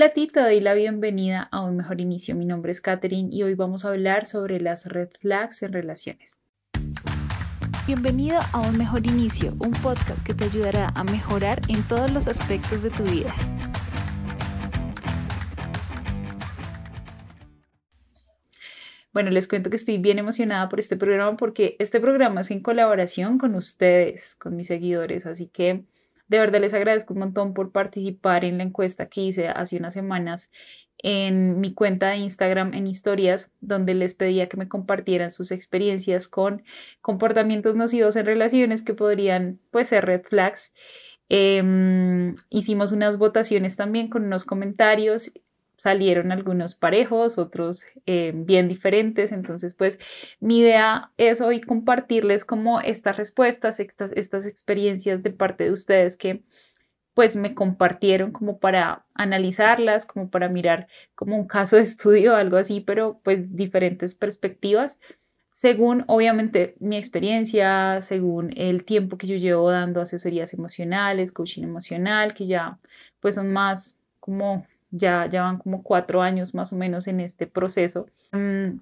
Hola a ti, te doy la bienvenida a un mejor inicio. Mi nombre es Katherine y hoy vamos a hablar sobre las red flags en relaciones. Bienvenido a Un Mejor Inicio, un podcast que te ayudará a mejorar en todos los aspectos de tu vida. Bueno, les cuento que estoy bien emocionada por este programa porque este programa es en colaboración con ustedes, con mis seguidores, así que de verdad les agradezco un montón por participar en la encuesta que hice hace unas semanas en mi cuenta de Instagram en historias, donde les pedía que me compartieran sus experiencias con comportamientos nocivos en relaciones que podrían pues ser red flags. Em, hicimos unas votaciones también con unos comentarios salieron algunos parejos, otros eh, bien diferentes. Entonces, pues mi idea es hoy compartirles como estas respuestas, estas, estas experiencias de parte de ustedes que pues me compartieron como para analizarlas, como para mirar como un caso de estudio, algo así, pero pues diferentes perspectivas, según obviamente mi experiencia, según el tiempo que yo llevo dando asesorías emocionales, coaching emocional, que ya pues son más como ya, ya van como cuatro años más o menos en este proceso. Mm,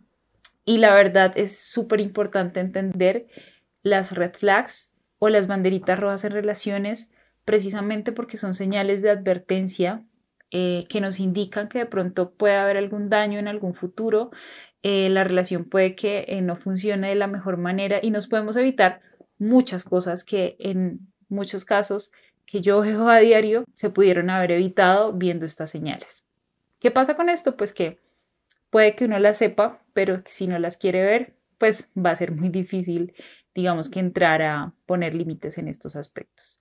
y la verdad es súper importante entender las red flags o las banderitas rojas en relaciones precisamente porque son señales de advertencia eh, que nos indican que de pronto puede haber algún daño en algún futuro, eh, la relación puede que eh, no funcione de la mejor manera y nos podemos evitar muchas cosas que en muchos casos que yo veo a diario se pudieron haber evitado viendo estas señales. ¿Qué pasa con esto? Pues que puede que uno las sepa, pero si no las quiere ver, pues va a ser muy difícil, digamos, que entrar a poner límites en estos aspectos.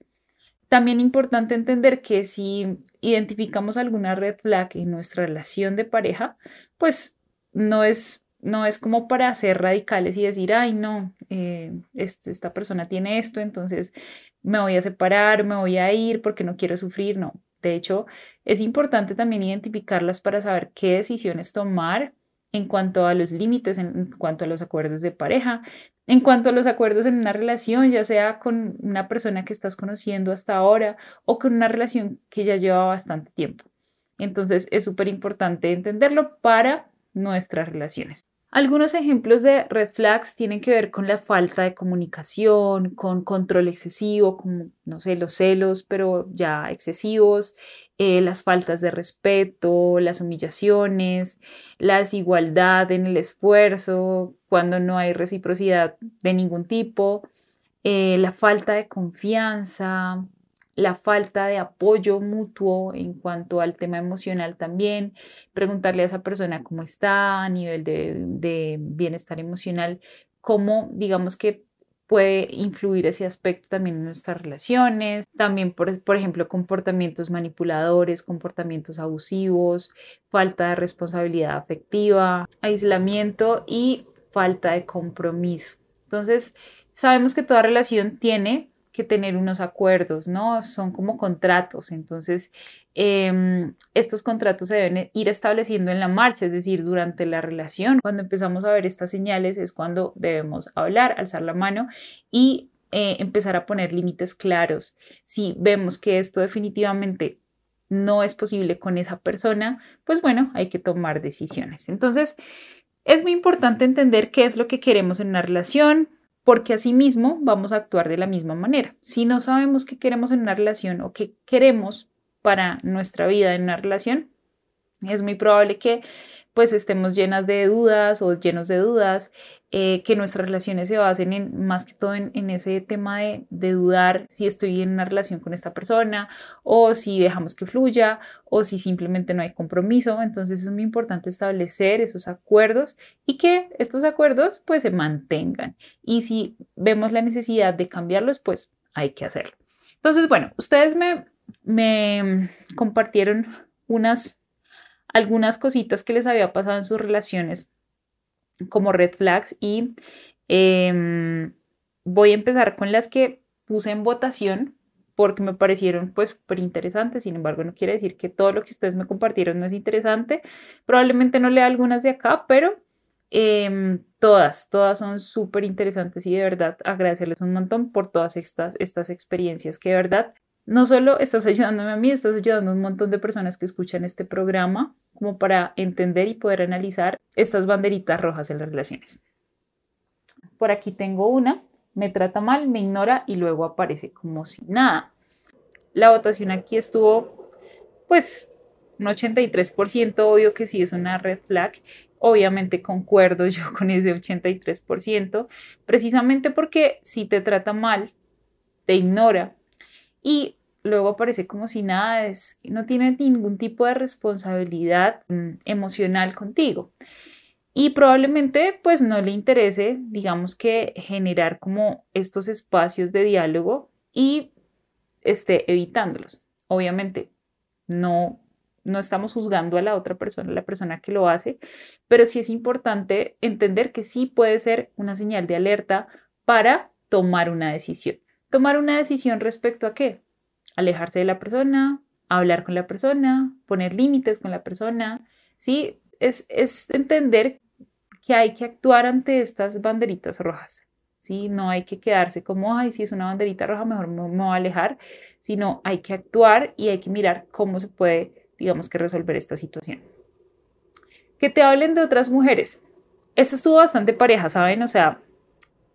También importante entender que si identificamos alguna red flag en nuestra relación de pareja, pues no es no es como para ser radicales y decir, ay, no, eh, esta persona tiene esto, entonces me voy a separar, me voy a ir porque no quiero sufrir, no. De hecho, es importante también identificarlas para saber qué decisiones tomar en cuanto a los límites, en cuanto a los acuerdos de pareja, en cuanto a los acuerdos en una relación, ya sea con una persona que estás conociendo hasta ahora o con una relación que ya lleva bastante tiempo. Entonces, es súper importante entenderlo para nuestras relaciones. Algunos ejemplos de red flags tienen que ver con la falta de comunicación, con control excesivo, como, no sé, los celos, pero ya excesivos, eh, las faltas de respeto, las humillaciones, la desigualdad en el esfuerzo, cuando no hay reciprocidad de ningún tipo, eh, la falta de confianza, la falta de apoyo mutuo en cuanto al tema emocional también, preguntarle a esa persona cómo está a nivel de, bienestar emocional, cómo digamos que puede influir ese aspecto también en nuestras relaciones, también por, por, ejemplo comportamientos manipuladores, comportamientos abusivos, falta de responsabilidad afectiva, aislamiento y falta de compromiso. Entonces, sabemos que toda relación tiene que tener unos acuerdos, ¿no? Son como contratos. Entonces, em, estos contratos se deben ir estableciendo en la marcha, es decir, durante la relación. Cuando empezamos a ver estas señales es cuando debemos hablar, alzar la mano y eh, empezar a poner límites claros. Si vemos que esto definitivamente no es posible con esa persona, pues bueno, hay que tomar decisiones. Entonces, es muy importante entender qué es lo que queremos en una relación, porque asimismo vamos a actuar de la misma manera. Si no sabemos qué queremos en una relación o qué queremos para nuestra vida en una relación, es muy probable que pues estemos llenas de dudas o llenos de dudas, eh, que nuestras relaciones se basen en, más que todo en, ese tema de, dudar si estoy en una relación con esta persona o si dejamos que fluya o si simplemente no hay compromiso. Entonces es muy importante establecer esos acuerdos y que estos acuerdos pues se mantengan. Y si vemos la necesidad de cambiarlos, pues hay que hacerlo. Entonces, bueno, ustedes me compartieron unas algunas cositas que les había pasado en sus relaciones como red flags y em, voy a empezar con las que puse en votación porque me parecieron pues súper interesantes, sin embargo no quiere decir que todo lo que ustedes me compartieron no es interesante, probablemente no lea algunas de acá, pero em, todas, todas son súper interesantes y de verdad agradecerles un montón por todas estas, estas experiencias que de verdad no solo estás ayudándome a mí, estás ayudando a un montón de personas que escuchan este programa como para entender y poder analizar estas banderitas rojas en las relaciones. Por aquí tengo una, me trata mal, me ignora y luego aparece como si nada. La votación aquí estuvo, pues, un 83%, obvio que sí es una red flag. Obviamente concuerdo yo con ese 83%, precisamente porque si te trata mal, te ignora y luego aparece como si nada es, no tiene ningún tipo de responsabilidad mm, emocional contigo. Y probablemente pues no le interese, digamos que generar como estos espacios de diálogo y esté evitándolos. Obviamente no no estamos juzgando a la otra persona, la persona que lo hace, pero sí es importante entender que sí puede ser una señal de alerta para tomar una decisión. Tomar una decisión respecto a qué? Alejarse de la persona, hablar con la persona, poner límites con la persona, ¿sí? Es, entender que hay que actuar ante estas banderitas rojas, ¿sí? No hay que quedarse como, ay, si es una banderita roja, mejor me, me voy a alejar, sino hay que actuar y hay que mirar cómo se puede digamos que resolver esta situación. Que te hablen de otras mujeres. Esta estuvo bastante pareja, ¿saben? O sea,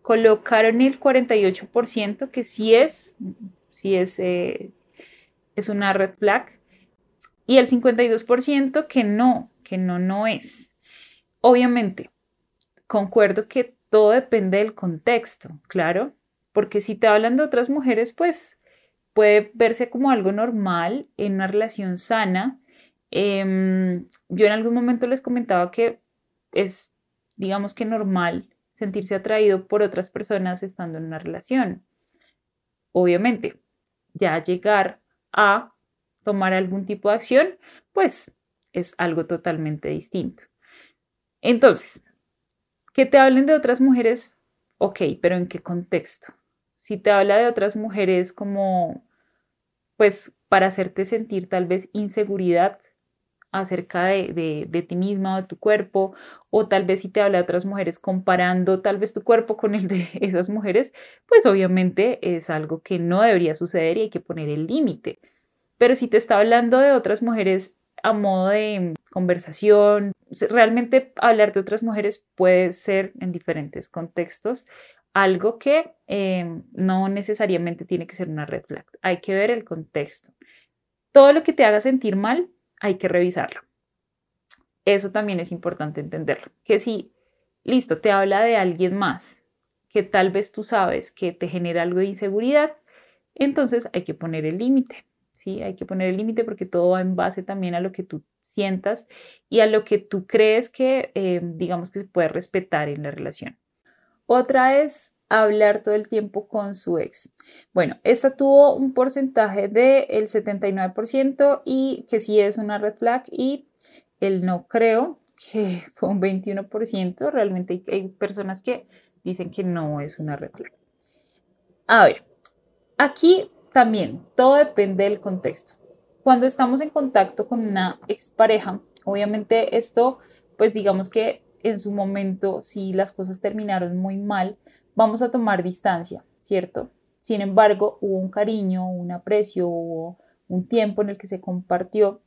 colocaron el 48% que sí es, sí es, eh, es una red flag y el 52% que no, que no, no es. Obviamente, concuerdo que todo depende del contexto, claro, porque si te hablan de otras mujeres, pues puede verse como algo normal en una relación sana. Em, yo en algún momento les comentaba que es, digamos que normal sentirse atraído por otras personas estando en una relación. Obviamente, ya llegar a tomar algún tipo de acción, pues es algo totalmente distinto. Entonces, que te hablen de otras mujeres, ok, pero ¿en qué contexto? si te habla de otras mujeres como, pues, para hacerte sentir tal vez inseguridad acerca de, ti misma o de tu cuerpo, o tal vez si te habla de otras mujeres comparando tal vez tu cuerpo con el de esas mujeres, pues obviamente es algo que no debería suceder y hay que poner el límite. Pero si te está hablando de otras mujeres a modo de conversación, realmente hablar de otras mujeres puede ser en diferentes contextos algo que em, no necesariamente tiene que ser una red flag. Hay que ver el contexto. Todo lo que te haga sentir mal, hay que revisarlo. Eso también es importante entenderlo. Que si, listo, te habla de alguien más, que tal vez tú sabes que te genera algo de inseguridad, entonces hay que poner el límite. ¿sí? Hay que poner el límite porque todo va en base también a lo que tú sientas y a lo que tú crees que, em, digamos, que se puede respetar en la relación. Otra es hablar todo el tiempo con su ex. Bueno, esta tuvo un porcentaje del 79% y que sí es una red flag y el no creo que fue un 21%. Realmente hay, personas que dicen que no es una red flag. A ver, aquí también todo depende del contexto. Cuando estamos en contacto con una expareja, obviamente esto, pues digamos que en su momento, si las cosas terminaron muy mal, vamos a tomar distancia, ¿cierto? Sin embargo, hubo un cariño, un aprecio, hubo un tiempo en el que se compartió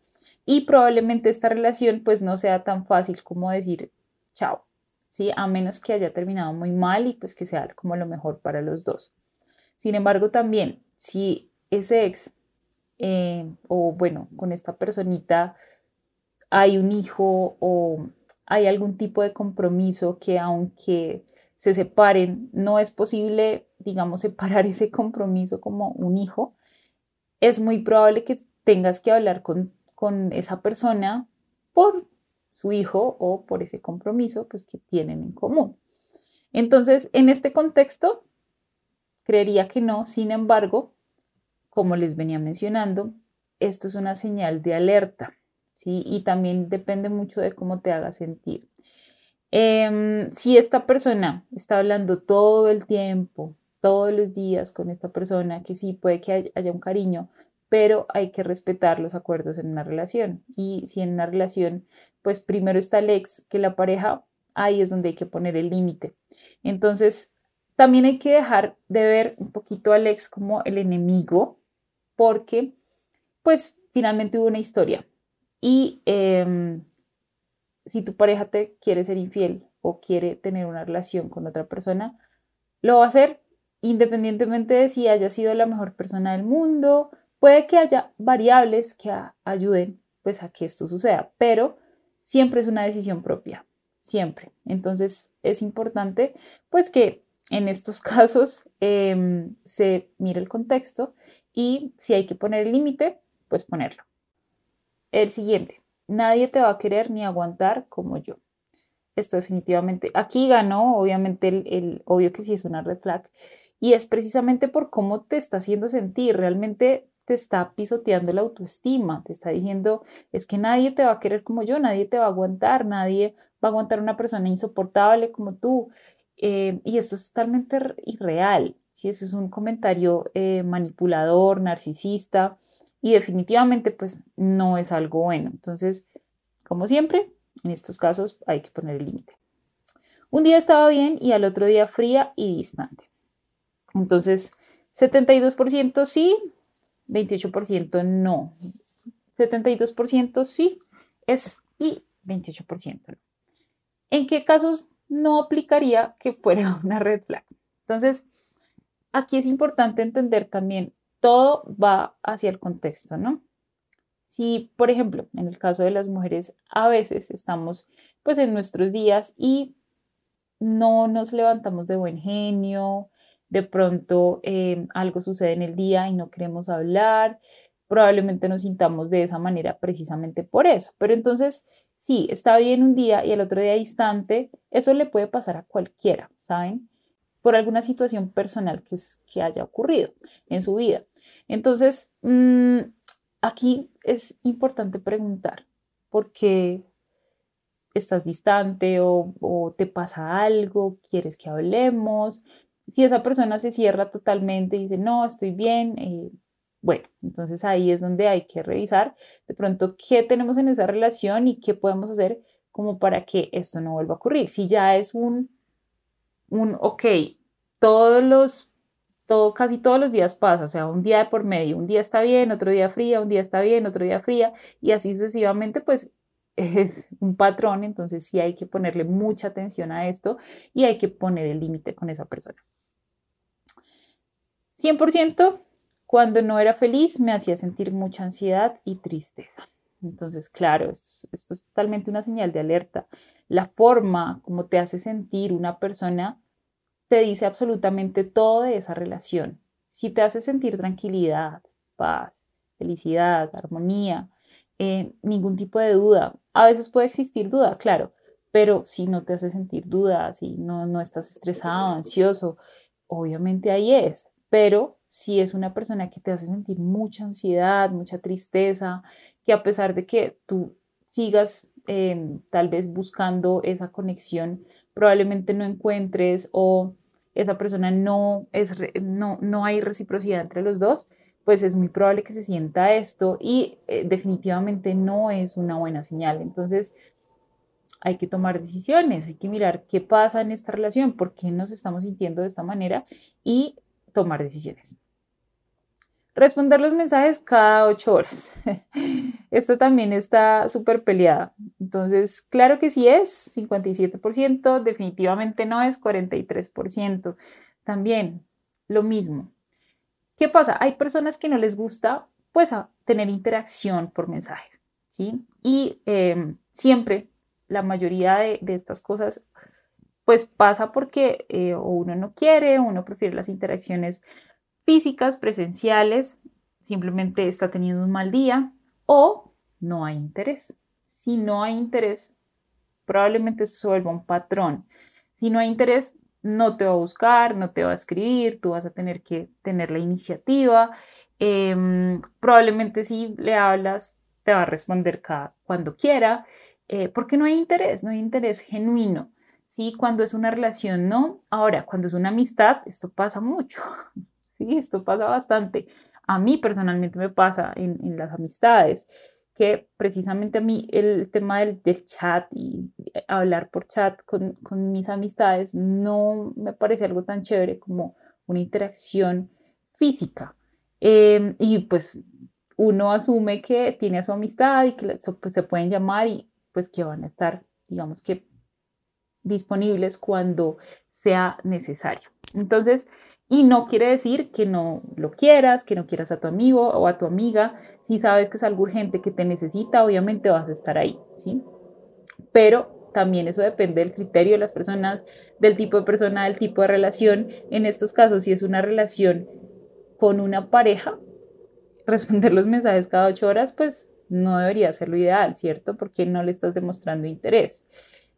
y probablemente esta relación pues no sea tan fácil como decir chao, ¿sí? A menos que haya terminado muy mal y pues que sea como lo mejor para los dos. Sin embargo, también si ese ex eh, o bueno, con esta personita hay un hijo o hay algún tipo de compromiso que aunque se separen, no es posible, digamos, separar ese compromiso como un hijo, es muy probable que tengas que hablar con, con esa persona por su hijo o por ese compromiso pues, que tienen en común. Entonces, en este contexto, creería que no, sin embargo, como les venía mencionando, esto es una señal de alerta. ¿sí? Y también depende mucho de cómo te haga sentir. Em, si esta persona está hablando todo el tiempo, todos los días con esta persona, que sí puede que haya un cariño, pero hay que respetar los acuerdos en una relación. Y si en una relación, pues primero está el ex que la pareja, ahí es donde hay que poner el límite. Entonces, también hay que dejar de ver un poquito al ex como el enemigo, porque pues finalmente hubo una historia y em, si tu pareja te quiere ser infiel o quiere tener una relación con otra persona, lo va a hacer independientemente de si haya sido la mejor persona del mundo. Puede que haya variables que ayuden pues a que esto suceda, pero siempre es una decisión propia, siempre. Entonces es importante pues que en estos casos em, se mire el contexto y si hay que poner el límite, pues ponerlo. El siguiente, nadie te va a querer ni aguantar como yo. Esto definitivamente, aquí ganó, obviamente, el, obvio que sí es una red y es precisamente por cómo te está haciendo sentir, realmente te está pisoteando la autoestima, te está diciendo, es que nadie te va a querer como yo, nadie te va a aguantar, nadie va a aguantar una persona insoportable como tú. Eh, y esto es totalmente irreal, si eso es un comentario eh, manipulador, narcisista, y definitivamente pues no es algo bueno. Entonces, como siempre, en estos casos hay que poner el límite. Un día estaba bien y al otro día fría y distante. Entonces, 72% sí, 28% no. 72% sí es y 28% no. ¿En qué casos no aplicaría que fuera una red flag? Entonces, aquí es importante entender también todo va hacia el contexto, ¿no? Si, por ejemplo, en el caso de las mujeres, a veces estamos pues en nuestros días y no nos levantamos de buen genio, de pronto eh, algo sucede en el día y no queremos hablar, probablemente nos sintamos de esa manera precisamente por eso. Pero entonces, sí, está bien un día y el otro día distante, eso le puede pasar a cualquiera, ¿saben? Por alguna situación personal que, que haya ocurrido en su vida. Entonces, mm, aquí es importante preguntar por qué estás distante o, te pasa algo, quieres que hablemos. Si esa persona se cierra totalmente y dice, no, estoy bien, eh, bueno, entonces ahí es donde hay que revisar de pronto qué tenemos en esa relación y qué podemos hacer como para que esto no vuelva a ocurrir. Si ya es un un, ok, todos los, todo, casi todos los días pasa, o sea, un día de por medio, un día está bien, otro día fría, un día está bien, otro día fría, y así sucesivamente, pues es un patrón, entonces sí hay que ponerle mucha atención a esto y hay que poner el límite con esa persona. 100% cuando no era feliz me hacía sentir mucha ansiedad y tristeza. Entonces, claro, esto, esto, es totalmente una señal de alerta. La forma como te hace sentir una persona te dice absolutamente todo de esa relación. Si te hace sentir tranquilidad, paz, felicidad, armonía, eh, ningún tipo de duda. A veces puede existir duda, claro, pero si no te hace sentir duda, si no, no estás estresado, ansioso, obviamente ahí es. Pero si es una persona que te hace sentir mucha ansiedad, mucha tristeza, que a pesar de que tú sigas em, tal vez buscando esa conexión, probablemente no encuentres o esa persona no, es, no, no hay reciprocidad entre los dos, pues es muy probable que se sienta esto y eh, definitivamente no es una buena señal. Entonces, hay que tomar decisiones, hay que mirar qué pasa en esta relación, por qué nos estamos sintiendo de esta manera y tomar decisiones. Responder los mensajes cada ocho horas. Esto también está súper peleada. Entonces, claro que sí es 57%, definitivamente no es 43%. También lo mismo. ¿Qué pasa? Hay personas que no les gusta pues tener interacción por mensajes, ¿sí? Y em, siempre la mayoría de, estas cosas pues pasa porque eh, uno no quiere, uno prefiere las interacciones físicas, presenciales, simplemente está teniendo un mal día o no hay interés. Si no hay interés, probablemente esto se vuelva un patrón. Si no hay interés, no te va a buscar, no te va a escribir, tú vas a tener que tener la iniciativa. Em, probablemente si le hablas, te va a responder cada, cuando quiera, eh, porque no hay interés, no hay interés genuino. ¿sí? Cuando es una relación, no. Ahora, cuando es una amistad, esto pasa mucho. Sí, esto pasa bastante. A mí personalmente me pasa en, las amistades, que precisamente a mí el tema del, chat y hablar por chat con, mis amistades no me parece algo tan chévere como una interacción física. Em, y pues uno asume que tiene a su amistad y que pues, se pueden llamar y pues que van a estar, digamos que, disponibles cuando sea necesario. Entonces, y no quiere decir que no lo quieras, que no quieras a tu amigo o a tu amiga. Si sabes que es algo urgente que te necesita, obviamente vas a estar ahí, ¿sí? Pero también eso depende del criterio de las personas, del tipo de persona, del tipo de relación. En estos casos, si es una relación con una pareja, responder los mensajes cada ocho horas, pues no debería ser lo ideal, ¿cierto? Porque no le estás demostrando interés.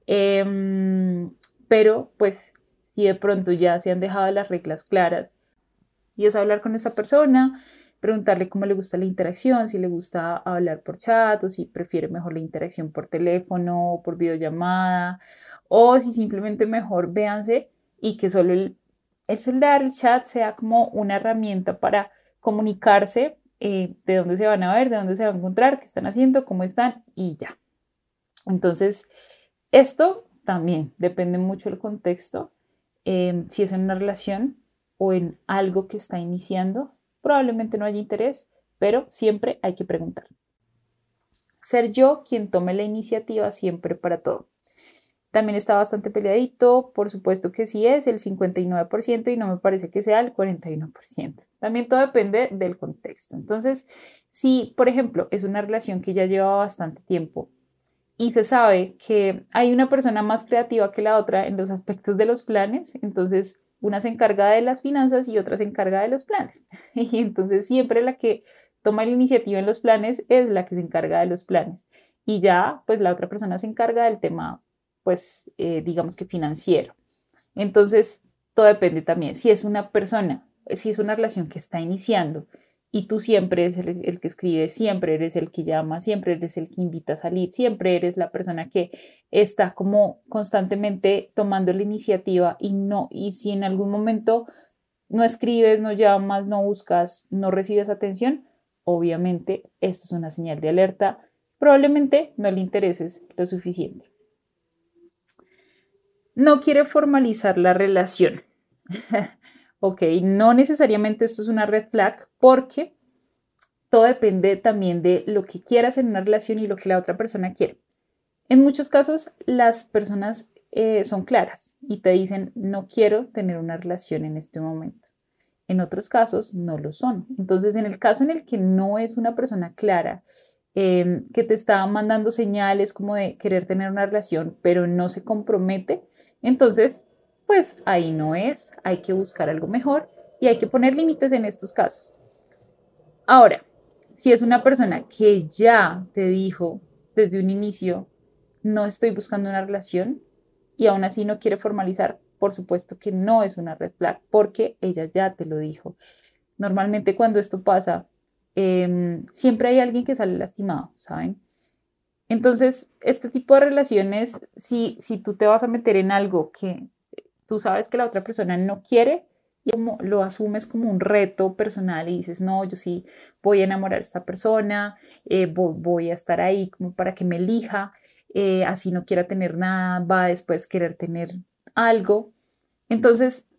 Em, pero pues si de pronto ya se han dejado las reglas claras y es hablar con esa persona, preguntarle cómo le gusta la interacción, si le gusta hablar por chat o si prefiere mejor la interacción por teléfono o por videollamada o si simplemente mejor véanse y que solo el, celular, el chat sea como una herramienta para comunicarse eh, de dónde se van a ver, de dónde se van a encontrar, qué están haciendo, cómo están y ya. Entonces, esto también depende mucho del contexto Em, si es en una relación o en algo que está iniciando, probablemente no haya interés, pero siempre hay que preguntar. Ser yo quien tome la iniciativa siempre para todo. También está bastante peleadito, por supuesto que sí es el 59% y no me parece que sea el 41%. También todo depende del contexto. Entonces, si, por ejemplo, es una relación que ya lleva bastante tiempo y se sabe que hay una persona más creativa que la otra en los aspectos de los planes, entonces una se encarga de las finanzas y otra se encarga de los planes. Y entonces siempre la que toma la iniciativa en los planes es la que se encarga de los planes. Y ya, pues la otra persona se encarga del tema, pues, eh, digamos que financiero. Entonces, todo depende también. Si es una persona, si es una relación que está iniciando y tú siempre eres el, que escribe, siempre eres el que llama, siempre eres el que invita a salir, siempre eres la persona que está como constantemente tomando la iniciativa y no, y si en algún momento no escribes, no llamas, no buscas, no recibes atención, obviamente esto es una señal de alerta, probablemente no le intereses lo suficiente. No quiere formalizar la relación. Ok, no necesariamente esto es una red flag porque todo depende también de lo que quieras en una relación y lo que la otra persona quiere. En muchos casos las personas eh, son claras y te dicen no quiero tener una relación en este momento. En otros casos no lo son. Entonces, en el caso en el que no es una persona clara, em, que te está mandando señales como de querer tener una relación, pero no se compromete, entonces pues ahí no es, hay que buscar algo mejor y hay que poner límites en estos casos. Ahora, si es una persona que ya te dijo desde un inicio, no estoy buscando una relación y aún así no quiere formalizar, por supuesto que no es una red flag porque ella ya te lo dijo. Normalmente cuando esto pasa, em, siempre hay alguien que sale lastimado, ¿saben? Entonces, este tipo de relaciones, si, si tú te vas a meter en algo que tú sabes que la otra persona no quiere y lo asumes como un reto personal y dices, no, yo sí voy a enamorar a esta persona, eh, voy, a estar ahí como para que me elija, eh, así no quiera tener nada, va a después querer tener algo. Entonces,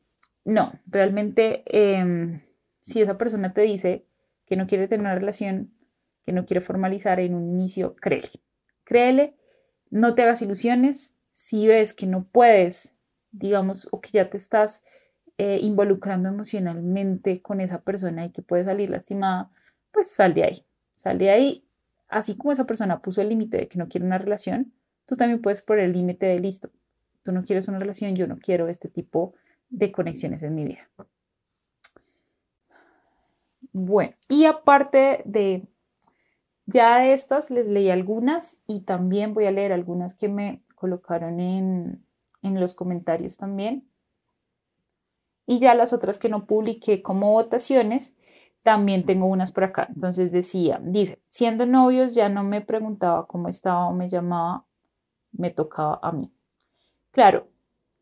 no, realmente em, si esa persona te dice que no quiere tener una relación, que no quiere formalizar en un inicio, créele. Créele, no te hagas ilusiones. Si ves que no puedes digamos, o que ya te estás eh, involucrando emocionalmente con esa persona y que puede salir lastimada, pues sal de ahí, sal de ahí. Así como esa persona puso el límite de que no quiere una relación, tú también puedes poner el límite de listo. Tú no quieres una relación, yo no quiero este tipo de conexiones en mi vida. Bueno, y aparte de ya de estas, les leí algunas y también voy a leer algunas que me colocaron en, en los comentarios también. Y ya las otras que no publiqué como votaciones, también tengo unas por acá. Entonces decía, dice, siendo novios ya no me preguntaba cómo estaba o me llamaba, me tocaba a mí. Claro,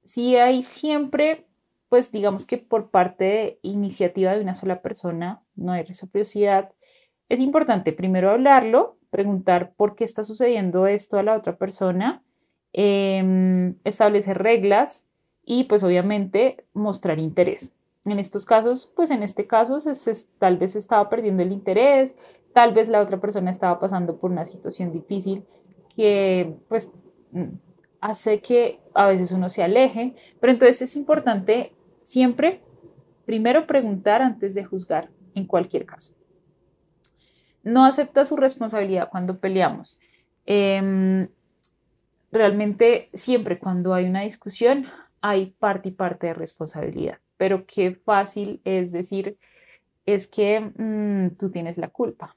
si hay siempre, pues digamos que por parte de iniciativa de una sola persona, no hay reciprocidad, es importante primero hablarlo, preguntar por qué está sucediendo esto a la otra persona Em, establecer reglas y pues obviamente mostrar interés. en estos casos, pues en este caso tal vez estaba perdiendo el interés, tal vez la otra persona estaba pasando por una situación difícil que pues hace que a veces uno se aleje, pero entonces es importante siempre primero preguntar antes de juzgar en cualquier caso. No acepta su responsabilidad cuando peleamos. Em, realmente siempre cuando hay una discusión hay parte y parte de responsabilidad, pero qué fácil es decir, es que mm, tú tienes la culpa,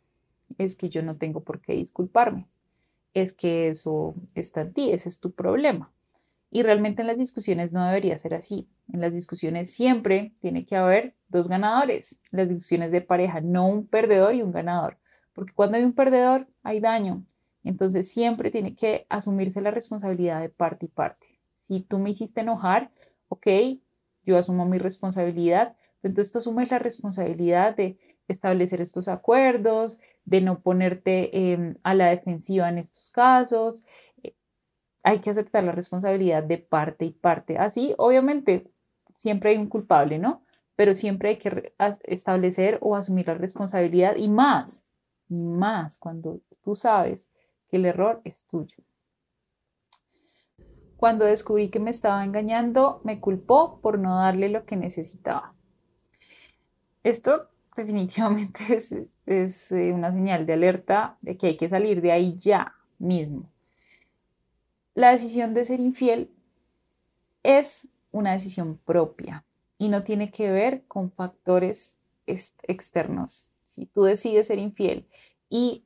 es que yo no tengo por qué disculparme, es que eso está en ti, ese es tu problema. Y realmente en las discusiones no debería ser así. En las discusiones siempre tiene que haber dos ganadores. las discusiones de pareja, no un perdedor y un ganador. Porque cuando hay un perdedor, hay daño. Entonces siempre tiene que asumirse la responsabilidad de parte y parte. Si tú me hiciste enojar, ok, yo asumo mi responsabilidad. Entonces tú asumes la responsabilidad de establecer estos acuerdos, de no ponerte em, a la defensiva en estos casos. Eh, hay que aceptar la responsabilidad de parte y parte. Así, obviamente, siempre hay un culpable, ¿no? Pero siempre hay que establecer o asumir la responsabilidad y más, y más cuando tú sabes que el error es tuyo. Cuando descubrí que me estaba engañando, me culpó por no darle lo que necesitaba. Esto definitivamente es, eh, una señal de alerta de que hay que salir de ahí ya mismo. La decisión de ser infiel es una decisión propia y no tiene que ver con factores externos. Si tú decides ser infiel y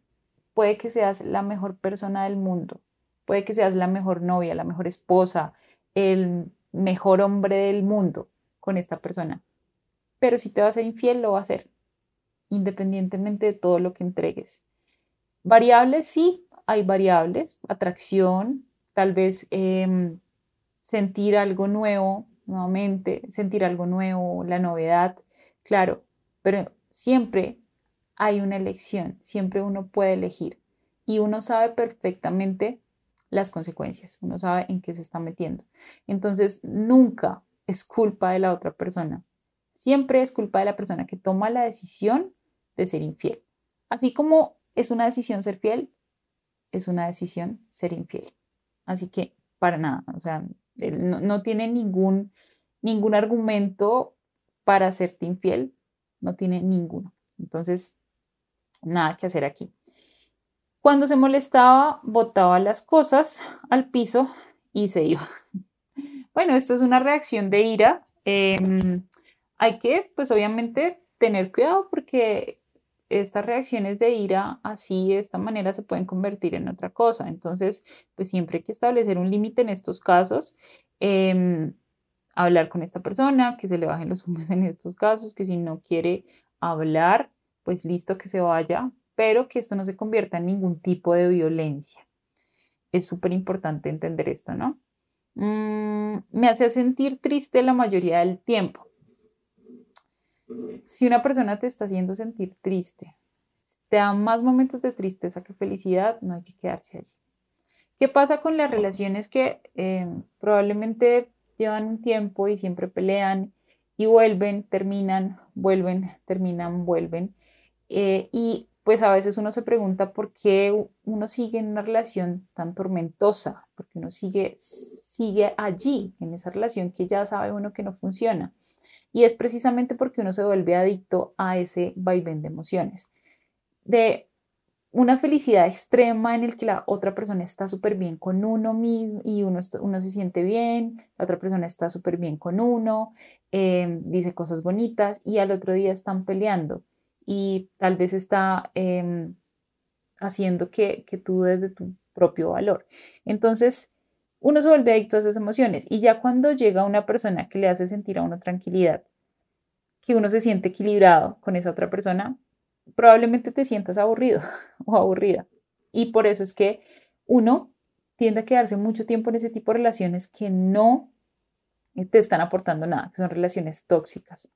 puede que seas la mejor persona del mundo, puede que seas la mejor novia, la mejor esposa, el mejor hombre del mundo con esta persona, pero si te va a ser infiel, lo va a hacer independientemente de todo lo que entregues. Variables, sí, hay variables, atracción, tal vez em, sentir algo nuevo nuevamente, sentir algo nuevo, la novedad, claro, pero siempre hay una elección, siempre uno puede elegir y uno sabe perfectamente las consecuencias, uno sabe en qué se está metiendo. Entonces, nunca es culpa de la otra persona, siempre es culpa de la persona que toma la decisión de ser infiel. Así como es una decisión ser fiel, es una decisión ser infiel. Así que para nada, o sea, no, tiene ningún, ningún argumento para hacerte infiel, no tiene ninguno. Entonces, nada que hacer aquí. Cuando se molestaba, botaba las cosas al piso y se iba. Bueno, esto es una reacción de ira. Em, hay que, pues obviamente, tener cuidado porque estas reacciones de ira así, de esta manera, se pueden convertir en otra cosa. Entonces, pues siempre hay que establecer un límite en estos casos. Em, hablar con esta persona, que se le bajen los humos en estos casos, que si no quiere hablar, pues listo que se vaya, pero que esto no se convierta en ningún tipo de violencia. Es súper importante entender esto, ¿no? Mm, me hace sentir triste la mayoría del tiempo si una persona te está haciendo sentir triste, te da más momentos de tristeza que felicidad, no hay que quedarse allí. ¿Qué pasa con las relaciones que eh, probablemente llevan un tiempo y siempre pelean y vuelven, terminan, vuelven, terminan, vuelven? Eh, y pues a veces uno se pregunta por qué uno sigue en una relación tan tormentosa, porque uno sigue, sigue allí, en esa relación que ya sabe uno que no funciona. Y es precisamente porque uno se vuelve adicto a ese vaivén de emociones. De una felicidad extrema en el que la otra persona está súper bien con uno mismo y uno, uno se siente bien, la otra persona está súper bien con uno, em, dice cosas bonitas y al otro día están peleando y tal vez está em, haciendo que, que tú desde tu propio valor. Entonces, uno se vuelve adicto a esas emociones y ya cuando llega una persona que le hace sentir a uno tranquilidad, que uno se siente equilibrado con esa otra persona, probablemente te sientas aburrido o aburrida. Y por eso es que uno tiende a quedarse mucho tiempo en ese tipo de relaciones que no te están aportando nada, que son relaciones tóxicas.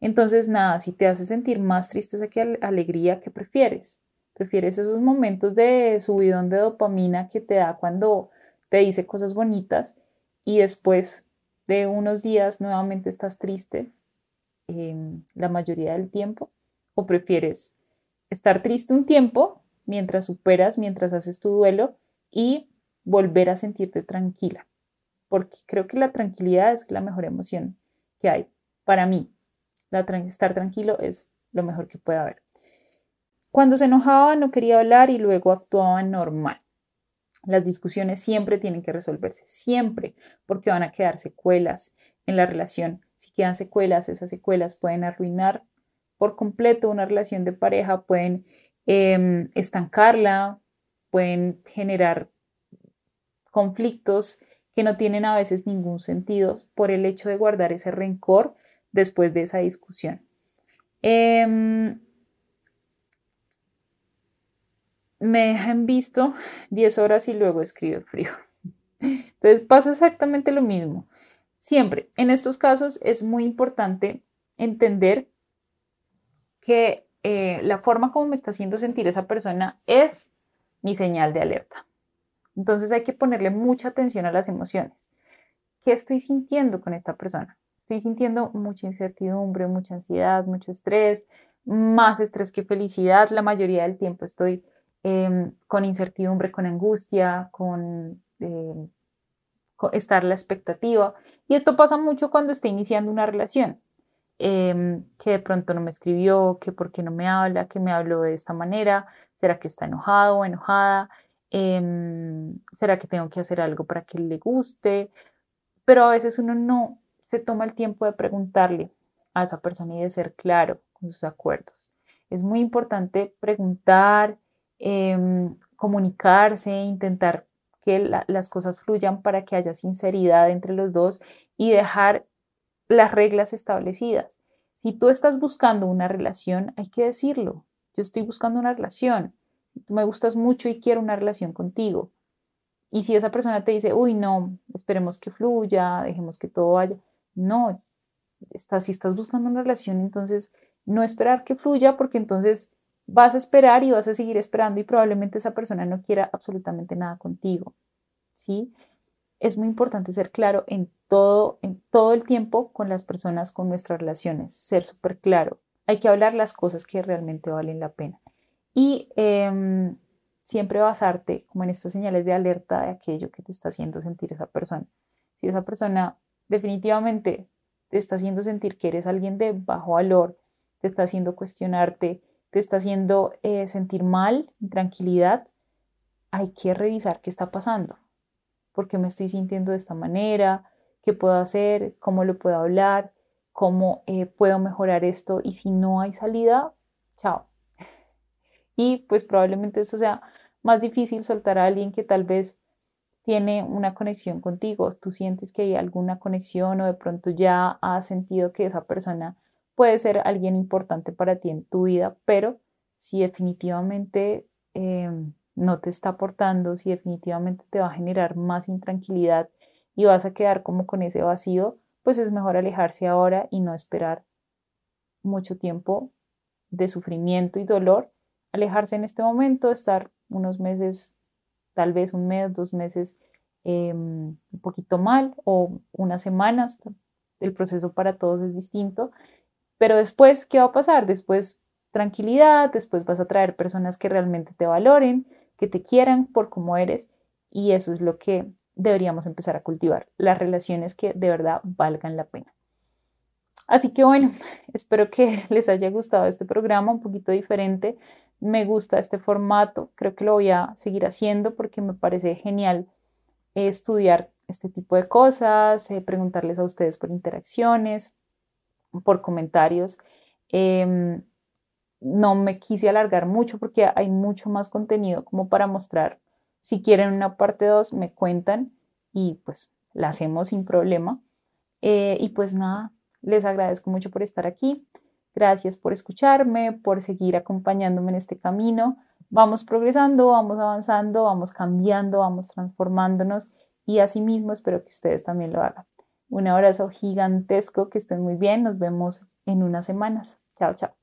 Entonces, nada, si te hace sentir más tristeza que alegría, ¿qué prefieres? ¿Prefieres esos momentos de subidón de dopamina que te da cuando te dice cosas bonitas y después de unos días nuevamente estás triste, em, la mayoría del tiempo? ¿O prefieres estar triste un tiempo mientras superas, mientras haces tu duelo y volver a sentirte tranquila? Porque creo que la tranquilidad es la mejor emoción que hay. Para mí, estar tranquilo es lo mejor que puede haber. Cuando se enojaba no quería hablar y luego actuaba normal. Las discusiones siempre tienen que resolverse, siempre, porque van a quedar secuelas en la relación. Si quedan secuelas, esas secuelas pueden arruinar por completo una relación de pareja, pueden em, estancarla, pueden generar conflictos que no tienen a veces ningún sentido por el hecho de guardar ese rencor después de esa discusión. Em, me dejan visto 10 horas y luego escribe frío. Entonces pasa exactamente lo mismo. Siempre, en estos casos es muy importante entender que eh, la forma como me está haciendo sentir esa persona es mi señal de alerta. Entonces hay que ponerle mucha atención a las emociones. ¿Qué estoy sintiendo con esta persona? Estoy sintiendo mucha incertidumbre, mucha ansiedad, mucho estrés, más estrés que felicidad. La mayoría del tiempo estoy em, con incertidumbre, con angustia, con, em, estar la expectativa. Y esto pasa mucho cuando estoy iniciando una relación. Em, que de pronto no me escribió, que por qué no me habla, que me habló de esta manera, será que está enojado o enojada, será que tengo que hacer algo para que le guste, pero a veces uno no se toma el tiempo de preguntarle a esa persona y de ser claro con sus acuerdos. Es muy importante preguntar, em, comunicarse, intentar que las cosas fluyan para que haya sinceridad entre los dos y dejar las reglas establecidas. Si tú estás buscando una relación, hay que decirlo. Yo estoy buscando una relación. Me gustas mucho y quiero una relación contigo. Y si esa persona te dice, uy, no, esperemos que fluya, dejemos que todo vaya, no, estás, si estás buscando una relación, entonces no esperar que fluya porque entonces vas a esperar y vas a seguir esperando y probablemente esa persona no quiera absolutamente nada contigo. ¿Sí? Es muy importante ser claro en todo, en todo el tiempo con las personas, con nuestras relaciones, ser súper claro. Hay que hablar las cosas que realmente valen la pena. Y em, siempre basarte como en estas señales de alerta de aquello que te está haciendo sentir esa persona. Si esa persona definitivamente te está haciendo sentir que eres alguien de bajo valor, te está haciendo cuestionarte, te está haciendo eh, sentir mal, tranquilidad, hay que revisar qué está pasando. ¿Por qué me estoy sintiendo de esta manera? ¿Qué puedo hacer? ¿Cómo lo puedo hablar? ¿Cómo eh, puedo mejorar esto? Y si no hay salida, chao. Y pues probablemente esto sea más difícil soltar a alguien que tal vez tiene una conexión contigo, tú sientes que hay alguna conexión o de pronto ya has sentido que esa persona puede ser alguien importante para ti en tu vida, pero si definitivamente em, no te está aportando, si definitivamente te va a generar más intranquilidad y vas a quedar como con ese vacío, pues es mejor alejarse ahora y no esperar mucho tiempo de sufrimiento y dolor, alejarse en este momento, estar unos meses tal vez un mes, dos meses em, un poquito mal o unas semanas. El proceso para todos es distinto. Pero después, ¿qué va a pasar? Después, tranquilidad, después vas a traer personas que realmente te valoren, que te quieran por cómo eres y eso es lo que deberíamos empezar a cultivar, las relaciones que de verdad valgan la pena. Así que bueno, espero que les haya gustado este programa un poquito diferente me gusta este formato, creo que lo voy a seguir haciendo porque me parece genial estudiar este tipo de cosas, eh, preguntarles a ustedes por interacciones, por comentarios. Em, no me quise alargar mucho porque hay mucho más contenido como para mostrar. Si quieren una parte 2, me cuentan y pues la hacemos sin problema. Eh, y pues nada, les agradezco mucho por estar aquí. Gracias por escucharme, por seguir acompañándome en este camino. Vamos progresando, vamos avanzando, vamos cambiando, vamos transformándonos y asimismo espero que ustedes también lo hagan. Un abrazo gigantesco, que estén muy bien, nos vemos en unas semanas. Chao, chao.